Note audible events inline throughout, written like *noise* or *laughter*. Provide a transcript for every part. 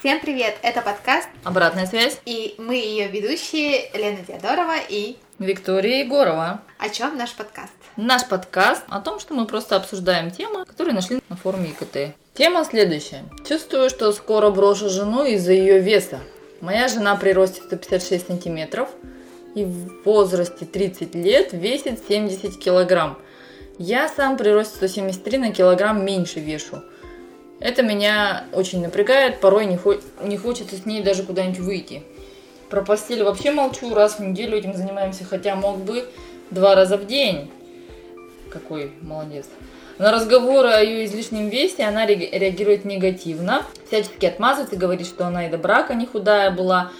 Всем привет! Это подкаст Обратная связь. и мы ее ведущие Лена Теодорова и Виктория Егорова. о чем наш подкаст? Наш подкаст о том, что мы просто обсуждаем темы, которые нашли на форуме ИКТ. Тема следующая. Чувствую, что скоро брошу жену из-за ее веса. Моя жена при росте 156 сантиметров и в возрасте 30 лет весит 70 килограмм. Я сам при росте 173 на килограмм меньше вешу. Это меня очень напрягает, порой не, хо- не хочется с ней даже куда-нибудь выйти. Про постель вообще молчу, раз в неделю этим занимаемся, хотя мог бы два раза в день. Какой молодец. На разговоры о ее излишнем весе она ре- реагирует негативно, всячески отмазывается, говорит, что она и до брака не худая была,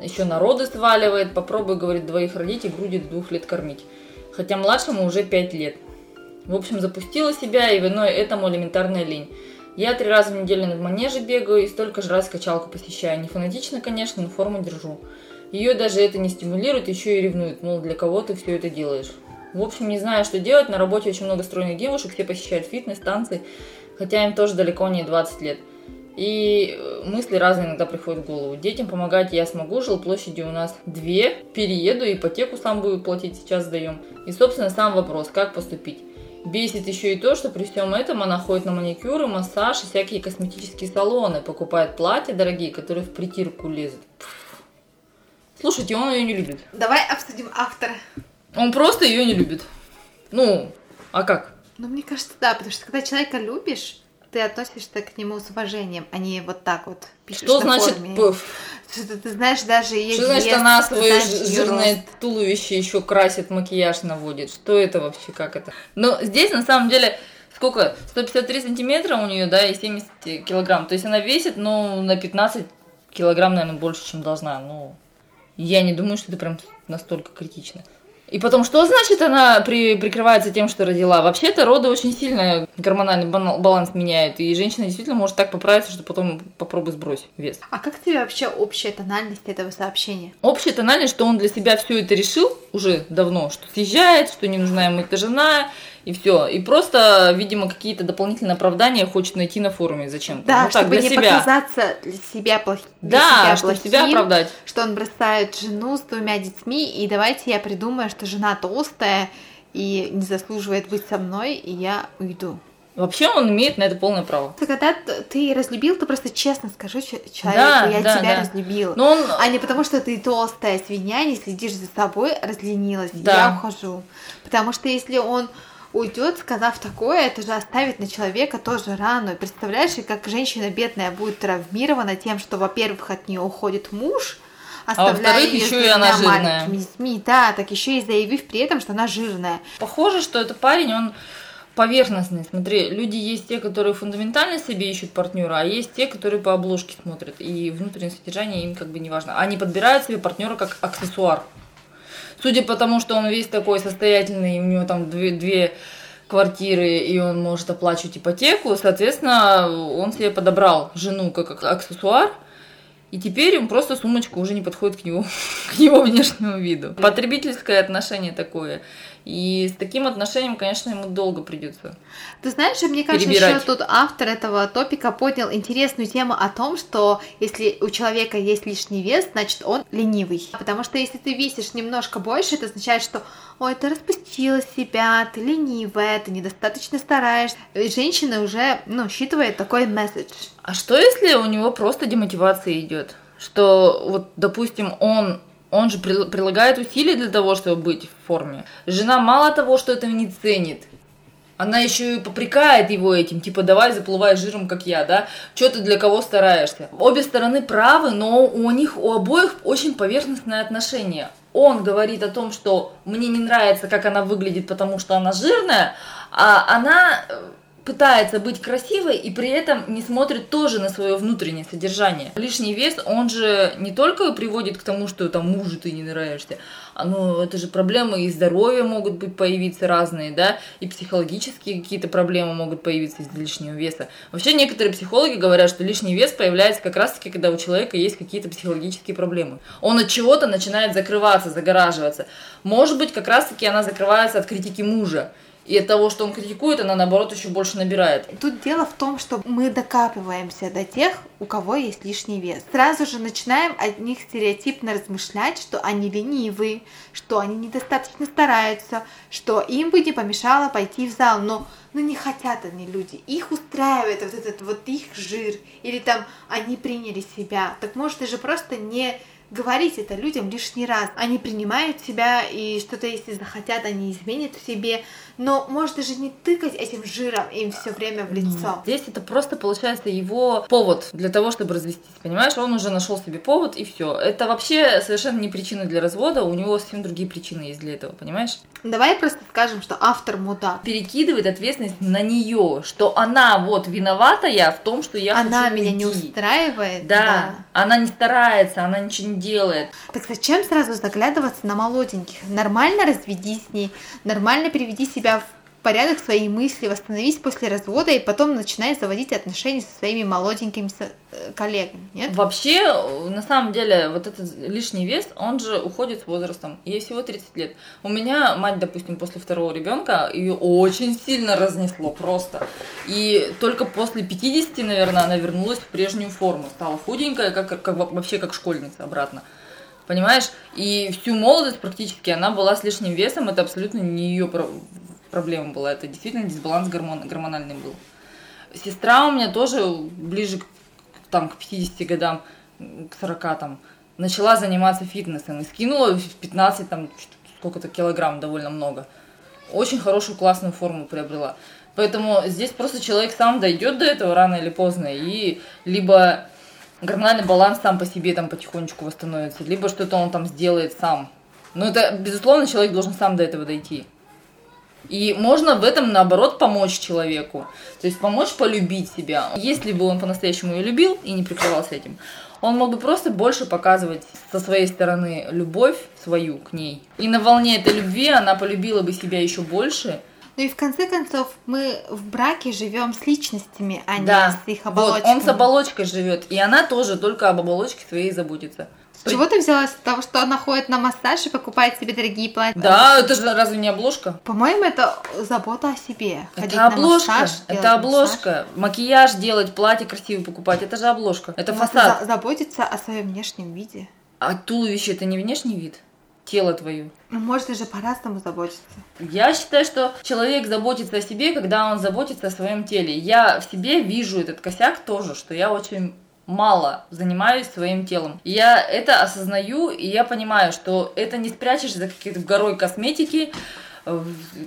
еще народы сваливает, попробуй, говорит, двоих родить и груди до двух лет кормить. Хотя младшему уже пять лет. В общем, запустила себя, и виной этому элементарная лень. Я три раза в неделю на манеже бегаю и столько же раз качалку посещаю. Не фанатично, конечно, но форму держу. Ее даже это не стимулирует, еще и ревнует, мол, для кого ты все это делаешь. В общем, не знаю, что делать. На работе очень много стройных девушек, все посещают фитнес, танцы, хотя им тоже далеко не 20 лет. И э, мысли разные иногда приходят в голову. Детям помогать я смогу, жилплощади у нас две, перееду, ипотеку сам буду платить, сейчас сдаем. И, собственно, сам вопрос, как поступить. Бесит еще и то, что при всем этом она ходит на маникюры, массаж и всякие косметические салоны, покупает платья дорогие, которые в притирку лезут. Слушайте, он ее не любит. Давай обсудим автора. Он просто ее не любит. Ну, а как? Ну, мне кажется, да, потому что когда человека любишь, ты относишься к нему с уважением, а не вот так вот пишешь Что на значит форуме. пф? Что ты знаешь даже Что значит вес, она свое жирное рост. туловище еще красит, макияж наводит? Что это вообще, как это? Но здесь на самом деле сколько? 153 сантиметра у нее, да, и 70 килограмм. То есть она весит, ну, на 15 килограмм, наверное, больше, чем должна. Ну, я не думаю, что это прям настолько критично. И потом, что значит она при, прикрывается тем, что родила? Вообще-то роды очень сильно гормональный баланс меняют, и женщина действительно может так поправиться, что потом попробуй сбрось вес. А как тебе вообще общая тональность этого сообщения? Общая тональность, что он для себя все это решил уже давно, что съезжает, что не нужна ему эта жена, и все. И просто, видимо, какие-то дополнительные оправдания хочет найти на форуме зачем-то. Да, ну так, чтобы для не себя. показаться для себя плохим. Да, чтобы себя оправдать. что он бросает жену с двумя детьми, и давайте я придумаю, что жена толстая и не заслуживает быть со мной, и я уйду. Вообще он имеет на это полное право. Когда т- ты разлюбил, ты просто честно скажи че- человеку, Да, я да, тебя да. разлюбил. Но он... А не потому, что ты толстая свинья, не следишь за собой, разленилась, Да. я ухожу. Потому что если он уйдет, сказав такое, это же оставит на человека тоже рану. И представляешь, как женщина бедная будет травмирована тем, что, во-первых, от нее уходит муж, оставляя А во-вторых, её с ещё и она жирная. маленькими детьми. Да, так еще и заявив при этом, что она жирная. Похоже, что это парень, он поверхностный. Смотри, люди есть те, которые фундаментально себе ищут партнера, а есть те, которые по обложке смотрят. И внутреннее содержание им как бы не важно. Они подбирают себе партнера как аксессуар. Судя по тому, что он весь такой состоятельный, и у него там две, две квартиры, и он может оплачивать ипотеку, соответственно, он себе подобрал жену как ак- аксессуар, и теперь ему просто сумочка уже не подходит к его, *laughs* к его внешнему виду. Потребительское отношение такое. И с таким отношением, конечно, ему долго придется. Ты знаешь, мне кажется, Перебирать. еще тут автор этого топика поднял интересную тему о том, что если у человека есть лишний вес, значит он ленивый. Потому что если ты весишь немножко больше, это означает, что ой, ты распустила себя, ты ленивая, ты недостаточно стараешься. И женщина уже, ну, считывает такой месседж. А что если у него просто демотивация идет? Что вот, допустим, он он же прил- прилагает усилия для того, чтобы быть в форме. Жена мало того, что этого не ценит, она еще и попрекает его этим, типа, давай заплывай жиром, как я, да? Че ты для кого стараешься? Обе стороны правы, но у них у обоих очень поверхностное отношение. Он говорит о том, что мне не нравится, как она выглядит, потому что она жирная, а она э, пытается быть красивой и при этом не смотрит тоже на свое внутреннее содержание. Лишний вес, он же не только приводит к тому, что там мужу ты не нравишься, а ну это же проблемы и здоровья могут быть появиться разные, да, и психологические какие-то проблемы могут появиться из лишнего веса. Вообще некоторые психологи говорят, что лишний вес появляется как раз-таки, когда у человека есть какие-то психологические проблемы. Он от чего-то начинает закрываться, загораживаться. Может быть, как раз-таки она закрывается от критики мужа. И от того, что он критикует, она наоборот еще больше набирает. Тут дело в том, что мы докапываемся до тех, у кого есть лишний вес. Сразу же начинаем от них стереотипно размышлять, что они ленивые, что они недостаточно стараются, что им бы не помешало пойти в зал. Но ну не хотят они люди, их устраивает вот этот вот их жир, или там они приняли себя. Так может, ты же просто не говорить это людям лишний раз. Они принимают себя, и что-то, если захотят, они изменят в себе. Но может даже не тыкать этим жиром им все время в лицо. Здесь это просто получается его повод для того, чтобы развестись. Понимаешь, он уже нашел себе повод, и все. Это вообще совершенно не причина для развода, у него совсем другие причины есть для этого, понимаешь? Давай просто скажем, что автор мудак. Перекидывает ответственность на нее, что она вот виноватая в том, что я Она меня уйти. не устраивает. Да, да. она не старается, она ничего не делает. Так зачем сразу заглядываться на молоденьких? Нормально разведись с ней, нормально приведи себя в порядок свои мысли, восстановись после развода и потом начинай заводить отношения со своими молоденькими э, коллегами, нет? Вообще, э, на самом деле, вот этот лишний вес, он же уходит с возрастом. Ей всего 30 лет. У меня мать, допустим, после второго ребенка ее очень сильно разнесло просто. И только после 50, наверное, она вернулась в прежнюю форму. Стала худенькая, как, как во- вообще как школьница обратно. Понимаешь? И всю молодость практически она была с лишним весом. Это абсолютно не ее проблема была. Это действительно дисбаланс гормон, гормональный был. Сестра у меня тоже ближе там, к 50 годам, к 40 там, начала заниматься фитнесом и скинула в 15 там сколько-то килограмм, довольно много. Очень хорошую классную форму приобрела. Поэтому здесь просто человек сам дойдет до этого рано или поздно, и либо гормональный баланс сам по себе там потихонечку восстановится, либо что-то он там сделает сам. Но это, безусловно, человек должен сам до этого дойти. И можно в этом, наоборот, помочь человеку. То есть помочь полюбить себя. Если бы он по-настоящему ее любил и не прикрывался этим, он мог бы просто больше показывать со своей стороны любовь свою к ней. И на волне этой любви она полюбила бы себя еще больше. Ну и в конце концов мы в браке живем с личностями, а Да. не с их Вот, оболочками. он с оболочкой живет, и она тоже только об оболочке своей заботится. С чего ты взяла с того, что она ходит на массаж и покупает себе дорогие платья? Да, это же разве не обложка? По-моему, это забота о себе. Ходить Это на обложка, массаж, это обложка. Макияж делать, платье красивое покупать, это же обложка. Это массаж. фасад. За- заботиться о своем внешнем виде. А туловище это не внешний вид? Тело твое. Ну, можно же по-разному заботиться. Я считаю, что человек заботится о себе, когда он заботится о своем теле. Я в себе вижу этот косяк тоже, что я очень мало занимаюсь своим телом. Я это осознаю, и я понимаю, что это не спрячешь за какой-то горой косметики,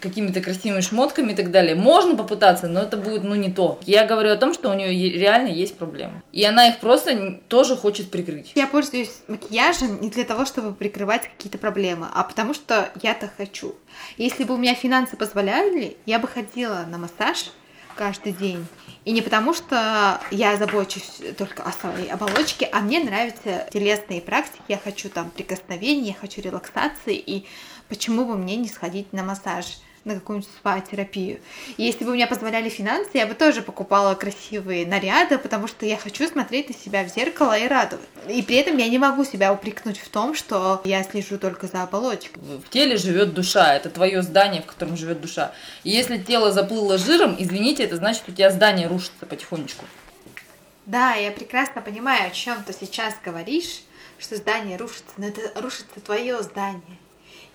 какими-то красивыми шмотками и так далее. Можно попытаться, но это будет, ну, не то. Я говорю о том, что у нее реально есть проблемы. И она их просто тоже хочет прикрыть. Я пользуюсь макияжем не для того, чтобы прикрывать какие-то проблемы, а потому что я-то хочу. Если бы у меня финансы позволяли, я бы ходила на массаж каждый день. И не потому, что я забочусь только о своей оболочке, а мне нравятся телесные практики, я хочу там прикосновений, я хочу релаксации, и почему бы мне не сходить на массаж? На какую-нибудь спа-терапию. И если бы у меня позволяли финансы, я бы тоже покупала красивые наряды, потому что я хочу смотреть на себя в зеркало и радовать. И при этом я не могу себя упрекнуть в том, что я слежу только за оболочкой. В теле живет душа, это твое здание, в котором живет душа. И если тело заплыло жиром, извините, это значит, у тебя здание рушится потихонечку. Да, я прекрасно понимаю, о чем ты сейчас говоришь, что здание рушится, но это рушится твое здание.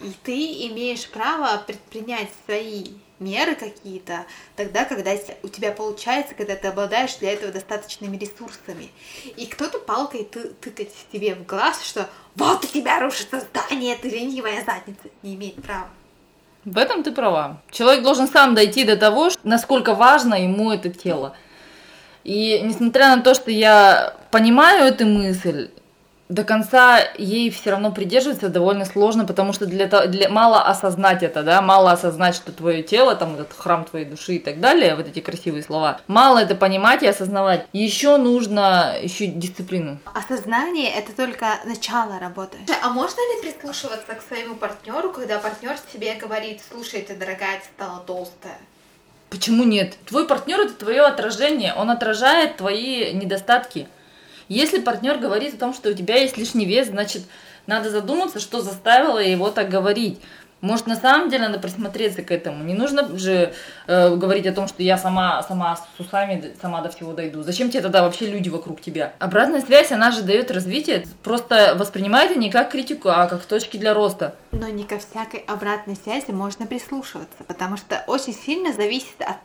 И ты имеешь право предпринять свои меры какие-то тогда, когда у тебя получается, когда ты обладаешь для этого достаточными ресурсами. И кто-то палкой ты, тыкать тебе в глаз, что вот у тебя рушится здание, ты ленивая задница, не имеет права. В этом ты права. Человек должен сам дойти до того, насколько важно ему это тело. И несмотря на то, что я понимаю эту мысль, до конца ей все равно придерживаться довольно сложно, потому что для, для мало осознать это, да, мало осознать, что твое тело, там этот храм твоей души и так далее, вот эти красивые слова, мало это понимать и осознавать. Еще нужно еще дисциплину. Осознание это только начало работы. А можно ли прислушиваться к своему партнеру, когда партнер тебе говорит, слушай, ты дорогая, ты стала толстая? Почему нет? Твой партнер это твое отражение, он отражает твои недостатки. Если партнер говорит о том, что у тебя есть лишний вес, значит, надо задуматься, что заставило его так говорить. Может, на самом деле надо присмотреться к этому. Не нужно же э, говорить о том, что я сама, сама с усами, сама до всего дойду. Зачем тебе тогда вообще люди вокруг тебя? Обратная связь, она же дает развитие. Просто воспринимай это не как критику, а как точки для роста. Но не ко всякой обратной связи можно прислушиваться, потому что очень сильно зависит от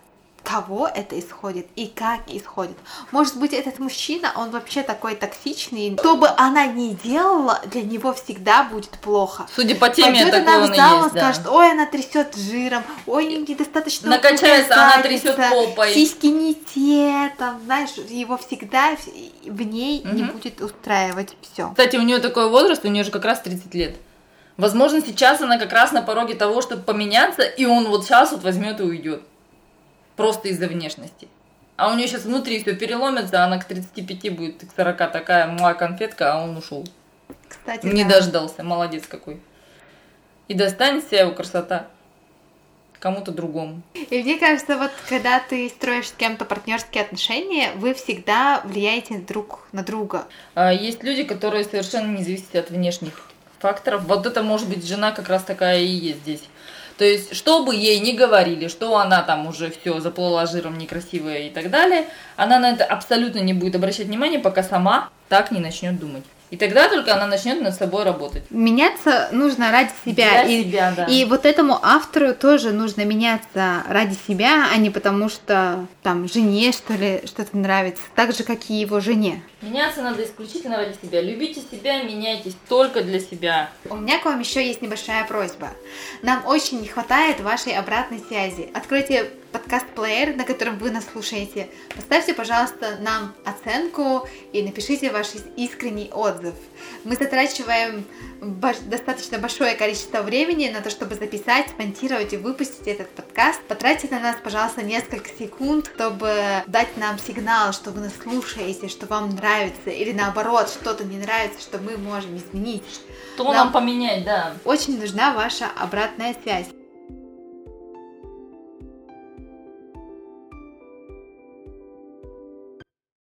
кого это исходит и как исходит. Может быть, этот мужчина, он вообще такой токсичный. Что бы она ни делала, для него всегда будет плохо. Судя по теме, Пойдет она он в зал, есть, он скажет, да. ой, она трясет жиром, ой, недостаточно Накачается, она трясет попой. Сиськи не те, там, знаешь, его всегда в- ней не Мгм. будет устраивать все. Кстати, у нее такой возраст, у нее же как раз 30 лет. Возможно, сейчас она как раз на пороге того, чтобы поменяться, и он вот сейчас вот возьмет и уйдет. Просто из-за внешности. А у нее сейчас внутри все переломится, она к 35 будет, к 40 такая муа конфетка, а он ушел. Кстати, Не да. дождался, молодец какой. И достанется его красота кому-то другому. И мне кажется, вот когда ты строишь с кем-то партнерские отношения, вы всегда влияете друг на друга. А Есть люди, которые совершенно не зависят от внешних факторов. Вот это может быть жена как раз такая и есть здесь. То есть, что бы ей ни говорили, что она там уже все заплыла жиром некрасивая и так далее, она на это абсолютно не будет обращать внимания, пока сама так не начнет думать. И тогда только она начнет над собой работать. Меняться нужно ради себя. Для и, себя, да. и вот этому автору тоже нужно меняться ради себя, а не потому что там жене что ли что-то нравится, так же как и его жене. Меняться надо исключительно ради себя. Любите себя, меняйтесь только для себя. У меня к вам еще есть небольшая просьба. Нам очень не хватает вашей обратной связи. Откройте подкаст-плеер, на котором вы нас слушаете. Поставьте, пожалуйста, нам оценку и напишите ваш искренний отзыв. Мы затрачиваем достаточно большое количество времени на то, чтобы записать, смонтировать и выпустить этот подкаст. Потратьте на нас, пожалуйста, несколько секунд, чтобы дать нам сигнал, что вы нас слушаете, что вам нравится, или наоборот, что-то не нравится, что мы можем изменить. То Нам- нам поменять, да. Очень нужна ваша обратная связь.